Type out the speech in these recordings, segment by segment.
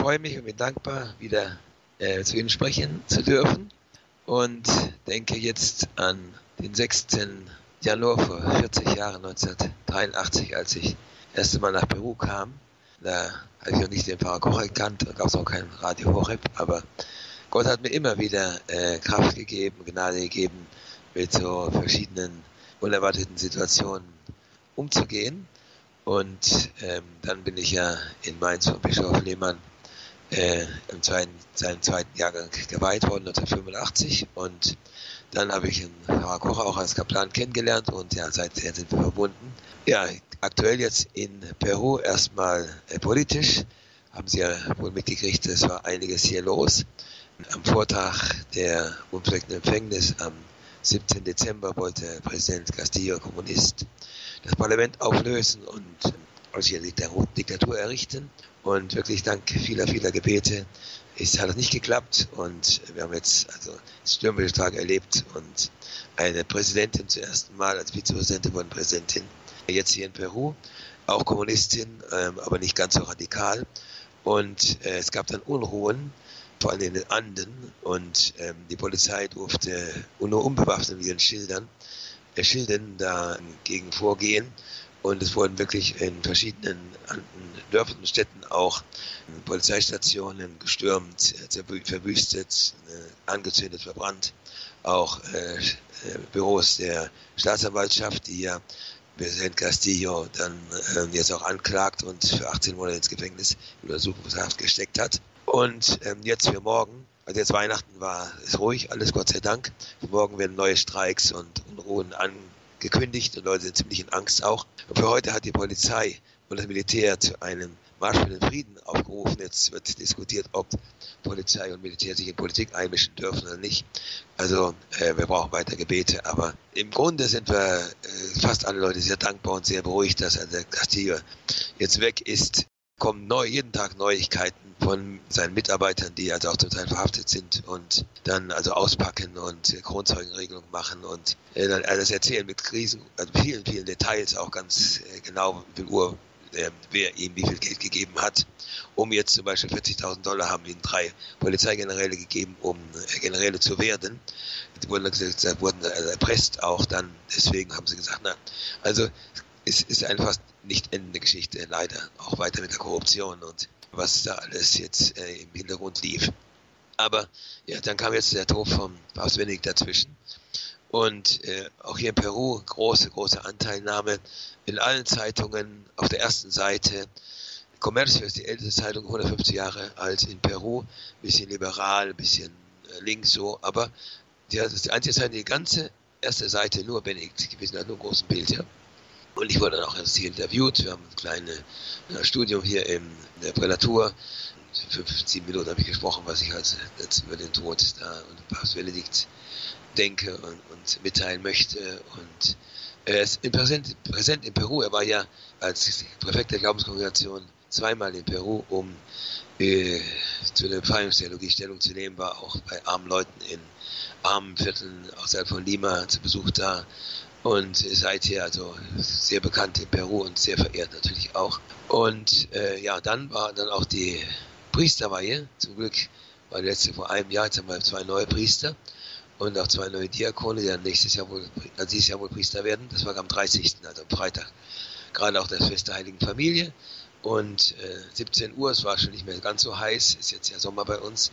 freue mich und bin dankbar, wieder äh, zu Ihnen sprechen zu dürfen und denke jetzt an den 6. Januar vor 40 Jahren, 1983, als ich das erste Mal nach Peru kam. Da habe ich noch nicht den Pfarrer Koch gekannt, da gab es auch kein Radio Horeb, aber Gott hat mir immer wieder äh, Kraft gegeben, Gnade gegeben, mit so verschiedenen unerwarteten Situationen umzugehen. Und ähm, dann bin ich ja in Mainz von Bischof Lehmann äh, im zweiten, seinem zweiten Jahrgang geweiht worden, 1985. Und dann habe ich einen Pfarrer Kocher auch als Kaplan kennengelernt und ja, seither sind wir verbunden. Ja, aktuell jetzt in Peru erstmal äh, politisch. Haben Sie ja wohl mitgekriegt, es war einiges hier los. Am Vortag der unbefleckten Empfängnis am 17. Dezember wollte Präsident Castillo, Kommunist, das Parlament auflösen und also hier Diktatur errichten. Und wirklich dank vieler, vieler Gebete ist, hat es nicht geklappt. Und wir haben jetzt also stürmische erlebt und eine Präsidentin zum ersten Mal als Vizepräsidentin wurde Präsidentin. Jetzt hier in Peru, auch Kommunistin, ähm, aber nicht ganz so radikal. Und äh, es gab dann Unruhen vor allem in den Anden. Und ähm, die Polizei durfte nur unbewaffnet mit ihren Schildern, äh, Schilden dagegen vorgehen. Und es wurden wirklich in verschiedenen Dörfern und Städten auch Polizeistationen gestürmt, verwüstet, äh, angezündet, verbrannt. Auch äh, äh, Büros der Staatsanwaltschaft, die ja Präsident Castillo dann äh, jetzt auch anklagt und für 18 Monate ins Gefängnis Untersuchungshaft gesteckt hat. Und ähm, jetzt für morgen, also jetzt Weihnachten war es ruhig, alles Gott sei Dank. Für morgen werden neue Streiks und Unruhen angekündigt und Leute sind ziemlich in Angst auch. Für heute hat die Polizei und das Militär zu einem Marsch für den Frieden aufgerufen. Jetzt wird diskutiert, ob Polizei und Militär sich in Politik einmischen dürfen oder nicht. Also äh, wir brauchen weiter Gebete, aber im Grunde sind wir äh, fast alle Leute sehr dankbar und sehr beruhigt, dass also Castillo jetzt weg ist kommen neu, jeden Tag Neuigkeiten von seinen Mitarbeitern, die also auch zum Teil verhaftet sind und dann also auspacken und Kronzeugenregelung machen und äh, dann alles erzählen mit Krisen, also vielen, vielen Details, auch ganz äh, genau, wie viel Uhr äh, wer ihm wie viel Geld gegeben hat. Um jetzt zum Beispiel 40.000 Dollar haben ihnen drei Polizeigeneräle gegeben, um äh, Generäle zu werden. Die wurden, wurden erpresst auch dann, deswegen haben sie gesagt, na, also es ist einfach nicht endende Geschichte, leider. Auch weiter mit der Korruption und was da alles jetzt äh, im Hintergrund lief. Aber ja, dann kam jetzt der Tod vom Papst Benedikt dazwischen. Und äh, auch hier in Peru große, große Anteilnahme in allen Zeitungen auf der ersten Seite. Comercio ist die älteste Zeitung, 150 Jahre alt in Peru, bisschen liberal, bisschen äh, links so, aber die, das ist die einzige Zeitung, die ganze erste Seite nur Benedikt gewesen hat, nur großen Bild, ja. Und ich wurde dann auch erst hier interviewt. Wir haben ein kleines äh, Studium hier in der Prälatur. Fünf, sieben Minuten habe ich gesprochen, was ich also jetzt über den Tod da und Papst Benedikt denke und, und mitteilen möchte. Und er ist in präsent, präsent in Peru. Er war ja als Präfekt der Glaubenskongregation zweimal in Peru, um äh, zu der Befreiungstheologie Stellung zu nehmen, war auch bei armen Leuten in armen Vierteln außerhalb von Lima zu Besuch da und seither also sehr bekannt in Peru und sehr verehrt natürlich auch. Und äh, ja, dann war dann auch die Priesterweihe. Zum Glück war die letzte vor einem Jahr, jetzt haben wir zwei neue Priester und auch zwei neue Diakone, die dann nächstes Jahr wohl, also dieses Jahr wohl Priester werden. Das war am 30., also am Freitag. Gerade auch das Fest der Heiligen Familie. Und äh, 17 Uhr, es war schon nicht mehr ganz so heiß, ist jetzt ja Sommer bei uns.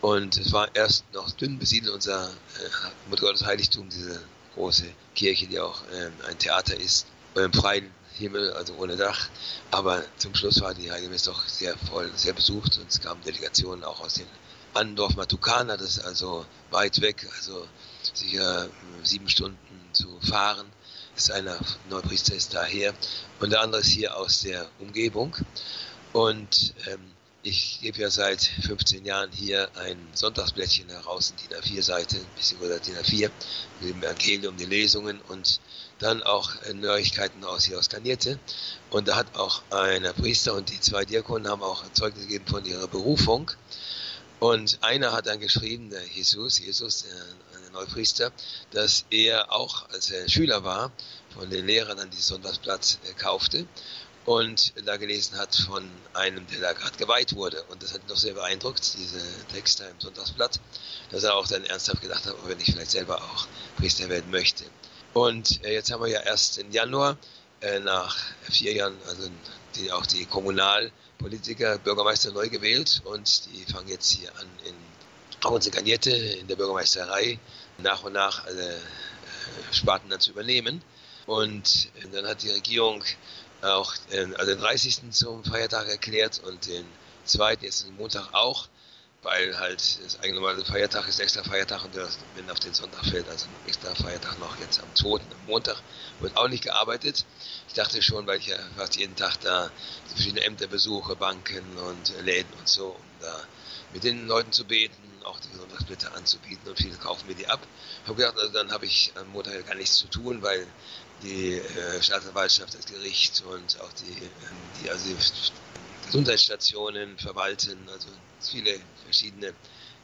Und es war erst noch dünn besiedelt, unser äh, Mutter Heiligtum, diese große Kirche, die auch ähm, ein Theater ist, im freien Himmel, also ohne Dach. Aber zum Schluss war die Heilige Messe doch sehr voll, sehr besucht und es kamen Delegationen auch aus den Andorf Matucana, das ist also weit weg, also sicher hm, sieben Stunden zu fahren. Das ist einer Neupriester ist daher und der andere ist hier aus der Umgebung. Und ähm, ich gebe ja seit 15 Jahren hier ein Sonntagsblättchen heraus, in DIN A4-Seite, ein bisschen oder DIN A4, mit dem Evangelium, die Lesungen und dann auch Neuigkeiten aus hier aus Kanierte. Und da hat auch ein Priester und die zwei Diakonen haben auch Zeugnis gegeben von ihrer Berufung. Und einer hat dann geschrieben, der Jesus, Jesus, der Neupriester, dass er auch, als er Schüler war, von den Lehrern an die Sonntagsblatt kaufte und da gelesen hat von einem, der da gerade geweiht wurde. Und das hat ihn doch sehr beeindruckt, diese Texte im Sonntagsblatt, dass er auch dann ernsthaft gedacht hat, ob er nicht vielleicht selber auch Priester werden möchte. Und äh, jetzt haben wir ja erst im Januar, äh, nach vier Jahren, also die, auch die Kommunalpolitiker, Bürgermeister neu gewählt und die fangen jetzt hier an in Rauense-Gagnette in der Bürgermeisterei nach und nach alle äh, Sparten dann zu übernehmen. Und dann hat die Regierung auch also den 30. zum Feiertag erklärt und den zweiten, jetzt den Montag auch, weil halt das eigentlich normale Feiertag ist extra Feiertag und das, wenn auf den Sonntag fällt, also extra Feiertag noch jetzt am 2. am Montag, wird auch nicht gearbeitet. Ich dachte schon, weil ich ja fast jeden Tag da verschiedene Ämter besuche, Banken und Läden und so, um da mit den Leuten zu beten, auch die Sonntagsblätter anzubieten und viele kaufen mir die ab. Habe gedacht, also dann habe ich am Montag gar nichts zu tun, weil die äh, Staatsanwaltschaft, das Gericht und auch die, ähm, die, also Gesundheitsstationen verwalten, also viele verschiedene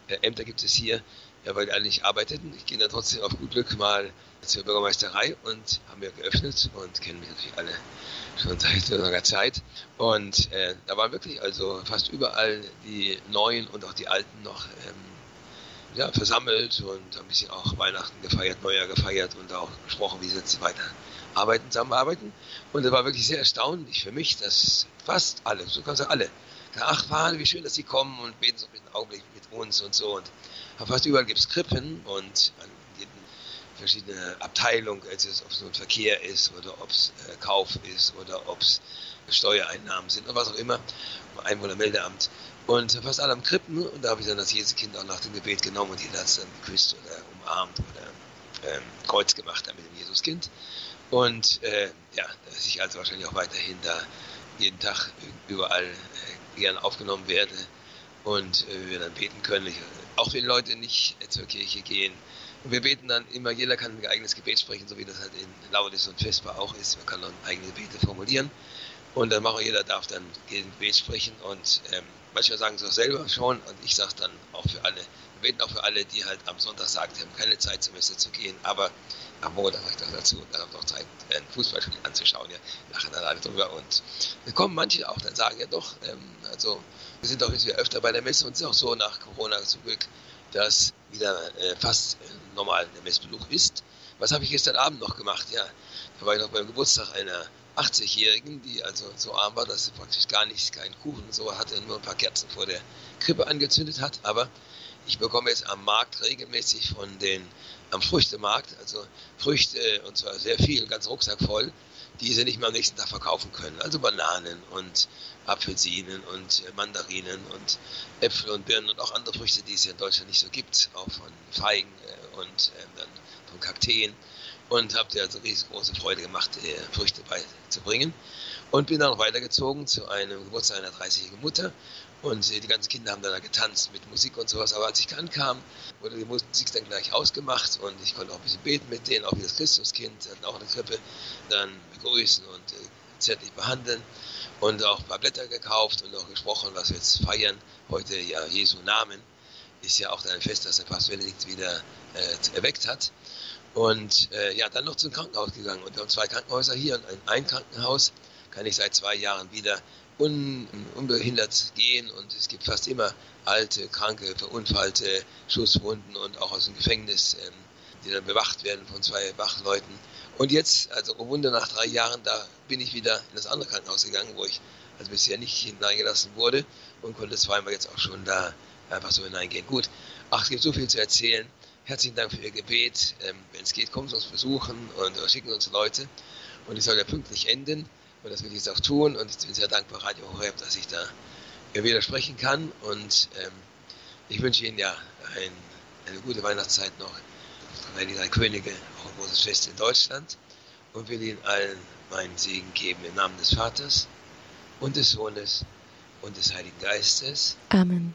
äh, Ämter gibt es hier, weil die alle nicht arbeiteten. Ich gehe dann trotzdem auf gut Glück mal zur Bürgermeisterei und haben wir geöffnet und kennen mich natürlich alle schon seit langer Zeit. Und äh, da waren wirklich also fast überall die Neuen und auch die Alten noch ähm, ja, versammelt und ein bisschen auch Weihnachten gefeiert, Neujahr gefeiert und auch gesprochen, wie sie jetzt weiter arbeiten, zusammenarbeiten. Und es war wirklich sehr erstaunlich für mich, dass fast alle, so kannst du alle, ach, Wahn, wie schön, dass sie kommen und beten so dem Augenblick mit uns und so. Und fast überall gibt es Krippen und jedem verschiedene Abteilung, also ob es nun Verkehr ist oder ob es äh, Kauf ist oder ob es Steuereinnahmen sind oder was auch immer, Einwohnermeldeamt. Und fast alle am Krippen und da habe ich dann das Jesuskind auch nach dem Gebet genommen und jeder hat es dann geküsst oder umarmt oder ähm, Kreuz gemacht mit dem Jesuskind. Und äh, ja, dass ich also wahrscheinlich auch weiterhin da jeden Tag überall äh, gern aufgenommen werde und äh, wir dann beten können. Ich, auch wenn Leute nicht zur Kirche gehen. Und wir beten dann immer, jeder kann ein eigenes Gebet sprechen, so wie das halt in Laudis und Vesper auch ist. Man kann dann eigene Gebete formulieren. Und dann machen jeder darf dann ein Gebet sprechen und ähm, manchmal sagen sie auch selber schon und ich sage dann auch für alle, wir beten auch für alle, die halt am Sonntag sagen, sie haben keine Zeit zur Messe zu gehen, aber am Montag ich doch dazu und dann haben wir noch Zeit, ein Fußballspiel anzuschauen, ja, lachen dann alle drüber und dann kommen manche auch, dann sagen ja doch, ähm, also wir sind doch jetzt wieder öfter bei der Messe und es ist auch so nach Corona zum Glück, dass wieder äh, fast äh, normal der Messbesuch ist. Was habe ich gestern Abend noch gemacht? Ja, da war ich noch beim Geburtstag einer 80-Jährigen, die also so arm war, dass sie praktisch gar nichts, keinen Kuchen so hatte, nur ein paar Kerzen vor der Krippe angezündet hat. Aber ich bekomme jetzt am Markt regelmäßig von den, am Früchtemarkt, also Früchte und zwar sehr viel, ganz Rucksack voll, die sie nicht mehr am nächsten Tag verkaufen können. Also Bananen und Apfelsinen und Mandarinen und Äpfel und Birnen und auch andere Früchte, die es in Deutschland nicht so gibt, auch von Feigen äh, und äh, dann von Kakteen und habe dir also riesengroße Freude gemacht, Früchte beizubringen. Und bin dann noch weitergezogen zu einem Geburtstag einer 30-jährigen Mutter. Und die ganzen Kinder haben dann da getanzt mit Musik und sowas. Aber als ich ankam, wurde die Musik dann gleich ausgemacht und ich konnte auch ein bisschen beten mit denen, auch wie das Christuskind, hatten auch eine Krippe, dann begrüßen und äh, zärtlich behandeln und auch ein paar Blätter gekauft und auch gesprochen, was wir jetzt feiern. Heute ja Jesu Namen ist ja auch ein Fest, das der Papst Benedikt wieder äh, erweckt hat. Und äh, ja, dann noch zum Krankenhaus gegangen. Und wir haben zwei Krankenhäuser hier und ein Krankenhaus kann ich seit zwei Jahren wieder un, unbehindert gehen. Und es gibt fast immer alte, kranke, verunfallte Schusswunden und auch aus dem Gefängnis, ähm, die dann bewacht werden von zwei Wachleuten. Und jetzt, also oh Wunder, nach drei Jahren, da bin ich wieder in das andere Krankenhaus gegangen, wo ich also bisher nicht hineingelassen wurde und konnte zweimal jetzt auch schon da einfach so hineingehen. Gut, ach, es gibt so viel zu erzählen. Herzlichen Dank für Ihr Gebet. Ähm, Wenn es geht, kommen Sie uns besuchen und äh, schicken uns Leute. Und ich soll ja pünktlich enden. Und das will ich jetzt auch tun. Und ich bin sehr dankbar, Radio Horeb, dass ich da wieder sprechen kann. Und ähm, ich wünsche Ihnen ja ein, eine gute Weihnachtszeit noch. Weil die drei Könige, auch ein großes Fest in Deutschland. Und will Ihnen allen meinen Segen geben im Namen des Vaters und des Sohnes und des Heiligen Geistes. Amen.